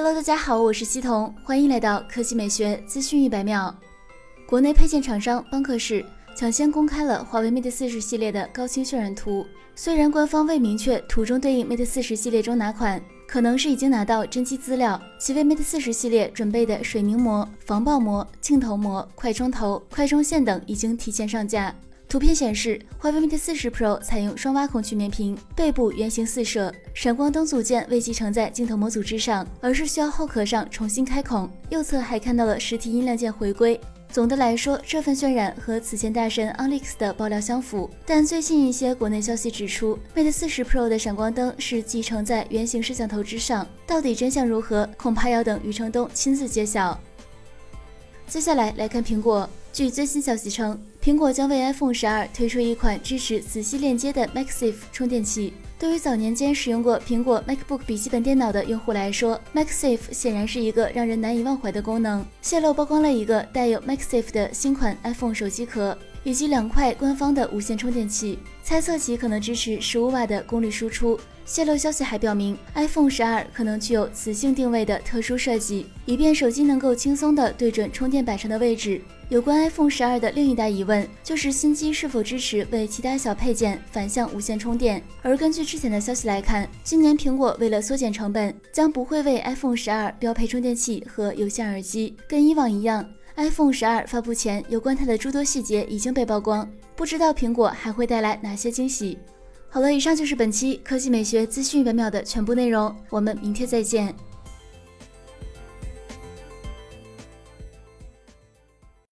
Hello，大家好，我是西彤，欢迎来到科技美学资讯一百秒。国内配件厂商邦克士抢先公开了华为 Mate 四十系列的高清渲染图，虽然官方未明确图中对应 Mate 四十系列中哪款，可能是已经拿到真机资料，其为 Mate 四十系列准备的水凝膜、防爆膜、镜头膜、快充头、快充线等已经提前上架。图片显示，华为 Mate 四十 Pro 采用双挖孔曲面屏，背部圆形四摄，闪光灯组件未集成在镜头模组之上，而是需要后壳上重新开孔。右侧还看到了实体音量键回归。总的来说，这份渲染和此前大神 Onyx 的爆料相符。但最近一些国内消息指出，Mate 四十 Pro 的闪光灯是集成在圆形摄像头之上，到底真相如何，恐怕要等余承东亲自揭晓。接下来来看苹果，据最新消息称。苹果将为 iPhone 十二推出一款支持磁吸链接的 MagSafe 充电器。对于早年间使用过苹果 MacBook 笔记本电脑的用户来说，MagSafe 显然是一个让人难以忘怀的功能。泄露曝光了一个带有 MagSafe 的新款 iPhone 手机壳，以及两块官方的无线充电器，猜测其可能支持十五瓦的功率输出。泄露消息还表明，iPhone 十二可能具有磁性定位的特殊设计，以便手机能够轻松地对准充电板上的位置。有关 iPhone 十二的另一大疑问，就是新机是否支持为其他小配件反向无线充电。而根据之前的消息来看，今年苹果为了缩减成本，将不会为 iPhone 十二标配充电器和有线耳机。跟以往一样，iPhone 十二发布前有关它的诸多细节已经被曝光，不知道苹果还会带来哪些惊喜。好了，以上就是本期科技美学资讯本秒的全部内容，我们明天再见。